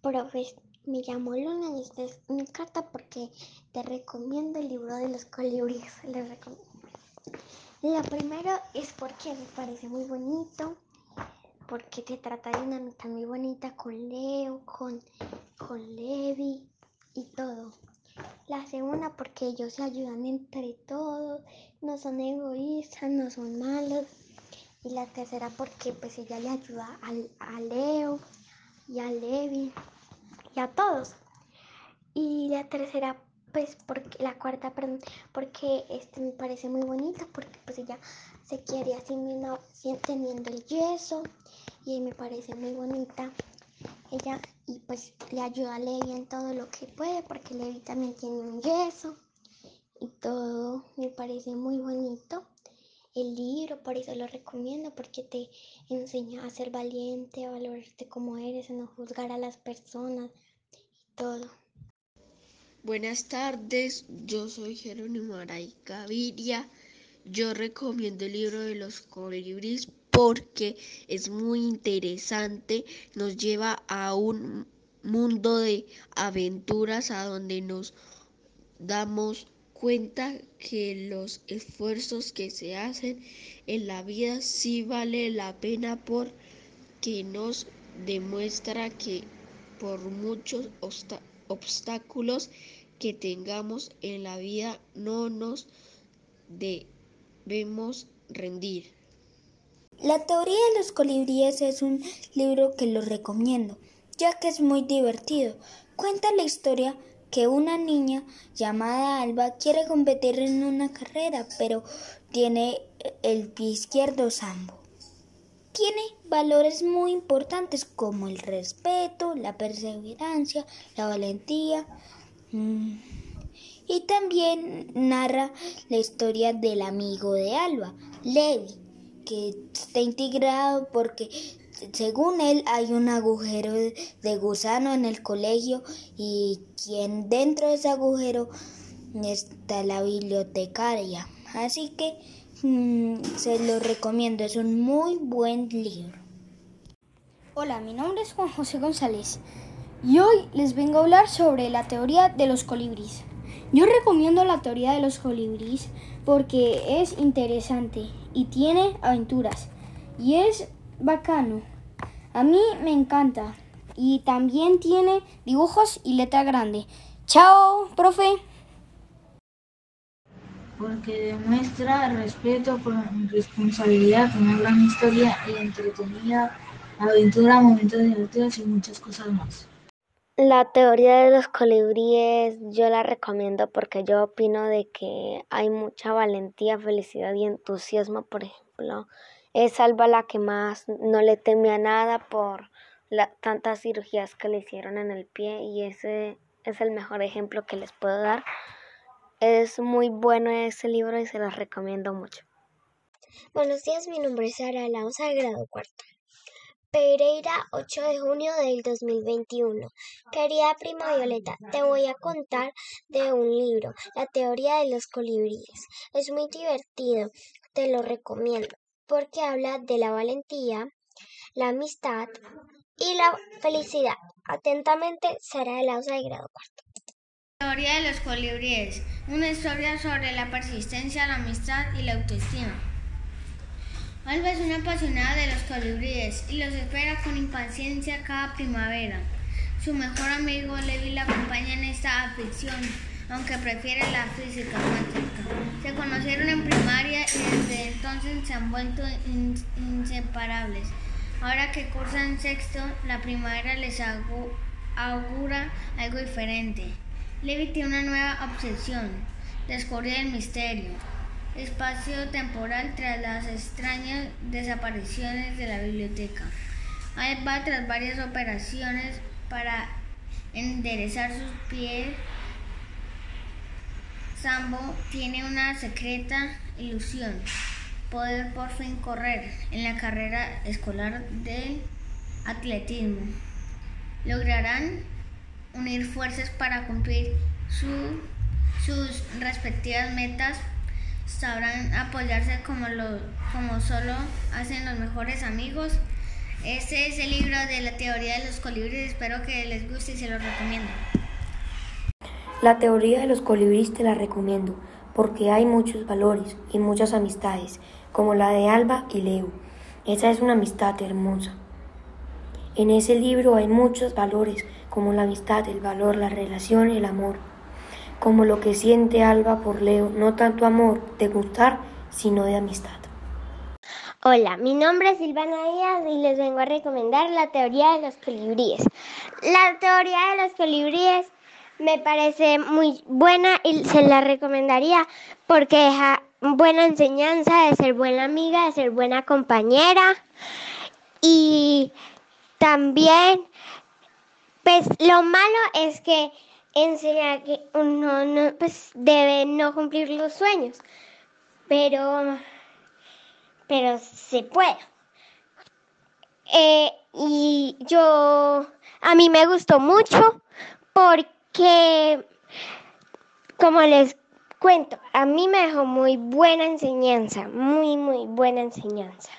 profes, me llamo Luna y esta es mi carta porque te recomiendo el libro de los colibríes. La primera es porque me parece muy bonito, porque te trata de una amistad muy bonita con Leo, con, con Levi y todo. La segunda porque ellos se ayudan entre todos, no son egoístas, no son malos. Y la tercera porque pues ella le ayuda a, a Leo y a Levi y a todos. Y la tercera, pues, porque la cuarta, perdón, porque este me parece muy bonita, porque pues ella se quiere así teniendo el yeso y me parece muy bonita. Ella y pues le ayuda a Levi en todo lo que puede, porque Levi también tiene un yeso y todo me parece muy bonito el libro, por eso lo recomiendo, porque te enseña a ser valiente, a valorarte como eres, a no juzgar a las personas y todo. Buenas tardes, yo soy Jerónimo Aray Gaviria. Yo recomiendo el libro de los colibríes porque es muy interesante, nos lleva a un mundo de aventuras a donde nos damos cuenta que los esfuerzos que se hacen en la vida sí vale la pena porque nos demuestra que por muchos obstáculos que tengamos en la vida no nos debemos rendir. La teoría de los colibríes es un libro que lo recomiendo, ya que es muy divertido. Cuenta la historia que una niña llamada Alba quiere competir en una carrera, pero tiene el pie izquierdo sambo. Tiene valores muy importantes como el respeto, la perseverancia, la valentía. Mm, y también narra la historia del amigo de Alba, Levi, que está integrado porque según él hay un agujero de gusano en el colegio y quien dentro de ese agujero está la bibliotecaria. Así que mm, se lo recomiendo, es un muy buen libro. Hola, mi nombre es Juan José González y hoy les vengo a hablar sobre la teoría de los colibríes. Yo recomiendo la teoría de los colibríes porque es interesante y tiene aventuras y es bacano. A mí me encanta. Y también tiene dibujos y letra grande. Chao, profe. Porque demuestra respeto, responsabilidad, una gran historia y entretenida, aventura, momentos divertidos y muchas cosas más. La teoría de los colibríes yo la recomiendo porque yo opino de que hay mucha valentía, felicidad y entusiasmo, por ejemplo, es Alba la que más no le teme a nada por la, tantas cirugías que le hicieron en el pie y ese es el mejor ejemplo que les puedo dar. Es muy bueno ese libro y se los recomiendo mucho. Buenos días, mi nombre es Sara Lausa grado cuarto. Pereira, 8 de junio del 2021. Querida prima Violeta, te voy a contar de un libro, La teoría de los colibríes. Es muy divertido, te lo recomiendo porque habla de la valentía, la amistad y la felicidad. Atentamente, Sara de Lausa de grado cuarto. Teoría de los colibríes. Una historia sobre la persistencia, la amistad y la autoestima. Alba es una apasionada de los colibríes y los espera con impaciencia cada primavera. Su mejor amigo Levi la acompaña en esta aflicción aunque prefiere la física se han vuelto inseparables. Ahora que cursan sexto, la primavera les augura algo diferente. Levi tiene una nueva obsesión, descubrir el misterio, espacio temporal tras las extrañas desapariciones de la biblioteca. Ahí va tras varias operaciones para enderezar sus pies Sambo tiene una secreta ilusión, poder por fin correr en la carrera escolar de atletismo. Lograrán unir fuerzas para cumplir sus respectivas metas, sabrán apoyarse como, lo, como solo hacen los mejores amigos. Este es el libro de la teoría de los colibríes. Espero que les guste y se los recomiendo. La teoría de los colibríes te la recomiendo porque hay muchos valores y muchas amistades, como la de Alba y Leo. Esa es una amistad hermosa. En ese libro hay muchos valores, como la amistad, el valor, la relación, el amor, como lo que siente Alba por Leo, no tanto amor de gustar, sino de amistad. Hola, mi nombre es Silvana Díaz y les vengo a recomendar la teoría de los colibríes. La teoría de los colibríes me parece muy buena y se la recomendaría porque deja buena enseñanza de ser buena amiga, de ser buena compañera y también pues lo malo es que enseña que uno no, pues, debe no cumplir los sueños, pero, pero se puede. Eh, y yo, a mí me gustó mucho porque, que, como les cuento, a mí me dejó muy buena enseñanza, muy, muy buena enseñanza.